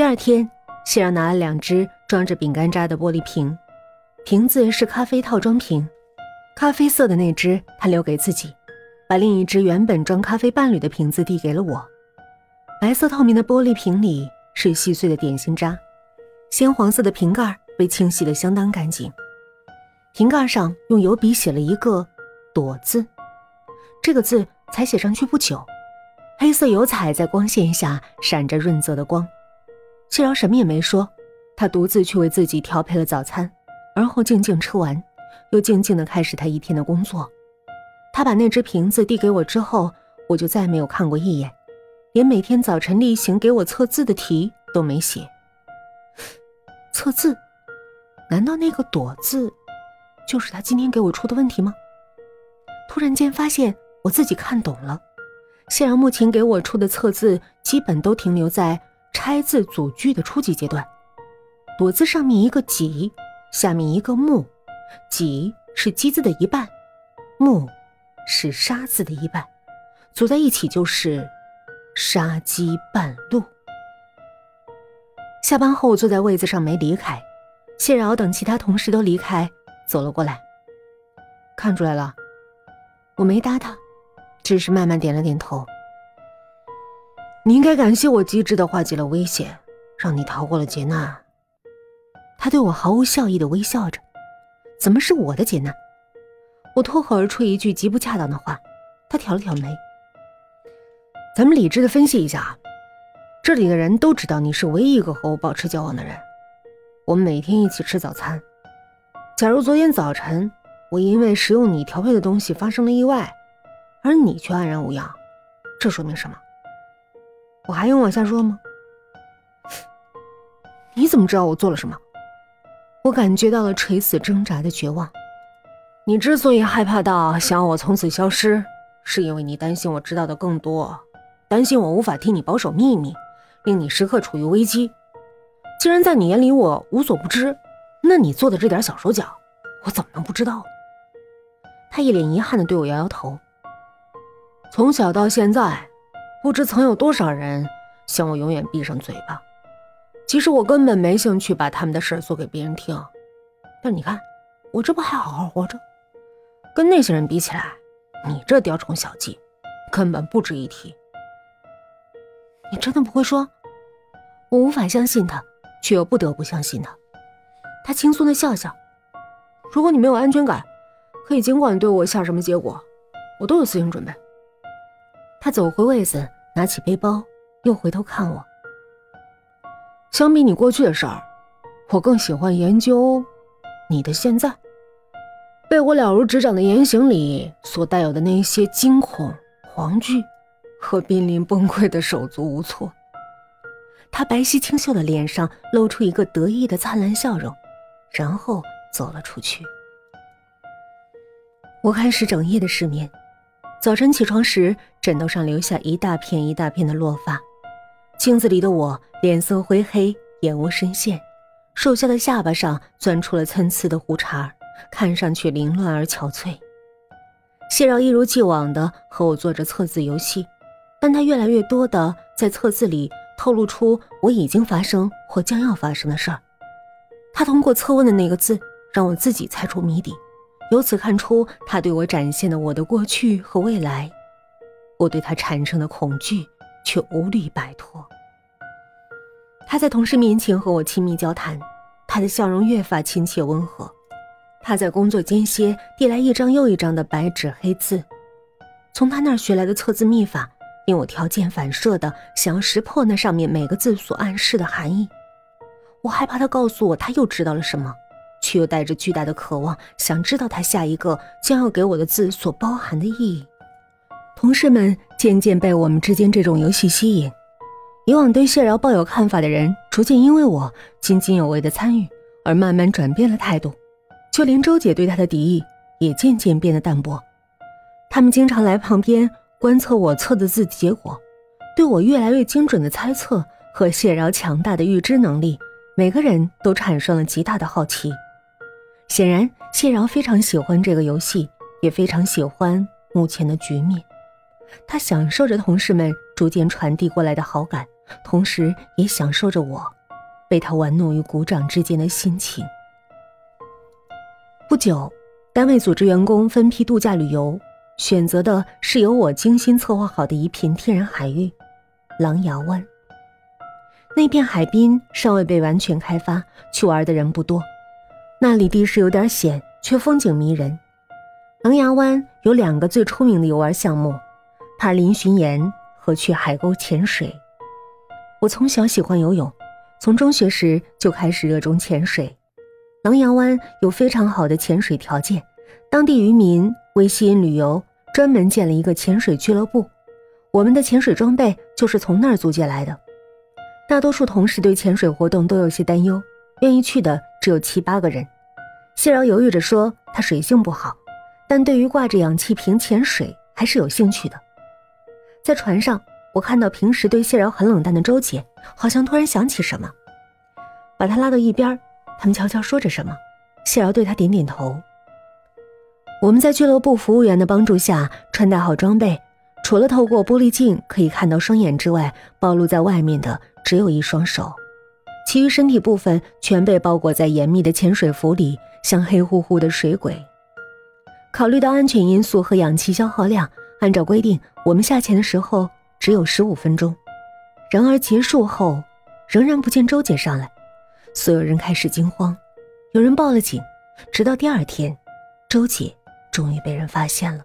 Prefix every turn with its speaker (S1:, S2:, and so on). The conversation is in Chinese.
S1: 第二天，谢让拿了两只装着饼干渣的玻璃瓶，瓶子是咖啡套装瓶，咖啡色的那只他留给自己，把另一只原本装咖啡伴侣的瓶子递给了我。白色透明的玻璃瓶里是细碎的点心渣，鲜黄色的瓶盖被清洗得相当干净，瓶盖上用油笔写了一个“朵”字，这个字才写上去不久，黑色油彩在光线下闪着润泽的光。谢饶什么也没说，他独自去为自己调配了早餐，而后静静吃完，又静静的开始他一天的工作。他把那只瓶子递给我之后，我就再没有看过一眼，连每天早晨例行给我测字的题都没写。测字？难道那个“朵”字，就是他今天给我出的问题吗？突然间发现我自己看懂了，谢饶目前给我出的测字，基本都停留在。拆字组句的初级阶段，朵字上面一个己，下面一个木，己是鸡字的一半，木是杀字的一半，组在一起就是杀鸡半路。下班后，坐在位子上没离开，谢饶等其他同事都离开，走了过来。看出来了，我没搭他，只是慢慢点了点头。你应该感谢我机智的化解了危险，让你逃过了劫难。他对我毫无笑意的微笑着，怎么是我的劫难？我脱口而出一句极不恰当的话，他挑了挑眉。咱们理智的分析一下啊，这里的人都知道你是唯一一个和我保持交往的人，我们每天一起吃早餐。假如昨天早晨我因为食用你调配的东西发生了意外，而你却安然无恙，这说明什么？我还用往下说吗？你怎么知道我做了什么？我感觉到了垂死挣扎的绝望。你之所以害怕到想要我从此消失，是因为你担心我知道的更多，担心我无法替你保守秘密，令你时刻处于危机。既然在你眼里我无所不知，那你做的这点小手脚，我怎么能不知道？他一脸遗憾的对我摇摇头。从小到现在。不知曾有多少人想我永远闭上嘴巴，其实我根本没兴趣把他们的事做给别人听。但你看，我这不还好好活着？跟那些人比起来，你这雕虫小技根本不值一提。你真的不会说？我无法相信他，却又不得不相信他。他轻松的笑笑。如果你没有安全感，可以尽管对我下什么结果，我都有思想准备。他走回位子，拿起背包，又回头看我。相比你过去的事儿，我更喜欢研究你的现在。被我了如指掌的言行里所带有的那些惊恐、惶惧和濒临崩溃的手足无措。他白皙清秀的脸上露出一个得意的灿烂笑容，然后走了出去。我开始整夜的失眠。早晨起床时，枕头上留下一大片一大片的落发。镜子里的我脸色灰黑，眼窝深陷，瘦小的下巴上钻出了参差的胡茬，看上去凌乱而憔悴。谢饶一如既往的和我做着测字游戏，但他越来越多的在测字里透露出我已经发生或将要发生的事儿。他通过测问的那个字，让我自己猜出谜底。由此看出，他对我展现的我的过去和未来，我对他产生的恐惧却无力摆脱。他在同事面前和我亲密交谈，他的笑容越发亲切温和。他在工作间歇递来一张又一张的白纸黑字，从他那儿学来的测字秘法，令我条件反射的想要识破那上面每个字所暗示的含义。我害怕他告诉我他又知道了什么。却又带着巨大的渴望，想知道他下一个将要给我的字所包含的意义。同事们渐渐被我们之间这种游戏吸引，以往对谢饶抱有看法的人，逐渐因为我津津有味的参与而慢慢转变了态度。就连周姐对他的敌意也渐渐变得淡薄。他们经常来旁边观测我测的字结果，对我越来越精准的猜测和谢饶强大的预知能力，每个人都产生了极大的好奇。显然，谢饶非常喜欢这个游戏，也非常喜欢目前的局面。他享受着同事们逐渐传递过来的好感，同时也享受着我被他玩弄于股掌之间的心情。不久，单位组织员工分批度假旅游，选择的是由我精心策划好的一片天然海域——狼牙湾。那片海滨尚未被完全开发，去玩的人不多。那里地势有点险，却风景迷人。狼牙湾有两个最出名的游玩项目：帕林巡岩和去海沟潜水。我从小喜欢游泳，从中学时就开始热衷潜水。狼牙湾有非常好的潜水条件，当地渔民为吸引旅游，专门建了一个潜水俱乐部。我们的潜水装备就是从那儿租借来的。大多数同事对潜水活动都有些担忧，愿意去的只有七八个人。谢饶犹豫着说：“他水性不好，但对于挂着氧气瓶潜水还是有兴趣的。”在船上，我看到平时对谢饶很冷淡的周姐，好像突然想起什么，把他拉到一边，他们悄悄说着什么。谢饶对他点点头。我们在俱乐部服务员的帮助下穿戴好装备，除了透过玻璃镜可以看到双眼之外，暴露在外面的。只有一双手，其余身体部分全被包裹在严密的潜水服里，像黑乎乎的水鬼。考虑到安全因素和氧气消耗量，按照规定，我们下潜的时候只有十五分钟。然而结束后，仍然不见周姐上来，所有人开始惊慌，有人报了警。直到第二天，周姐终于被人发现了。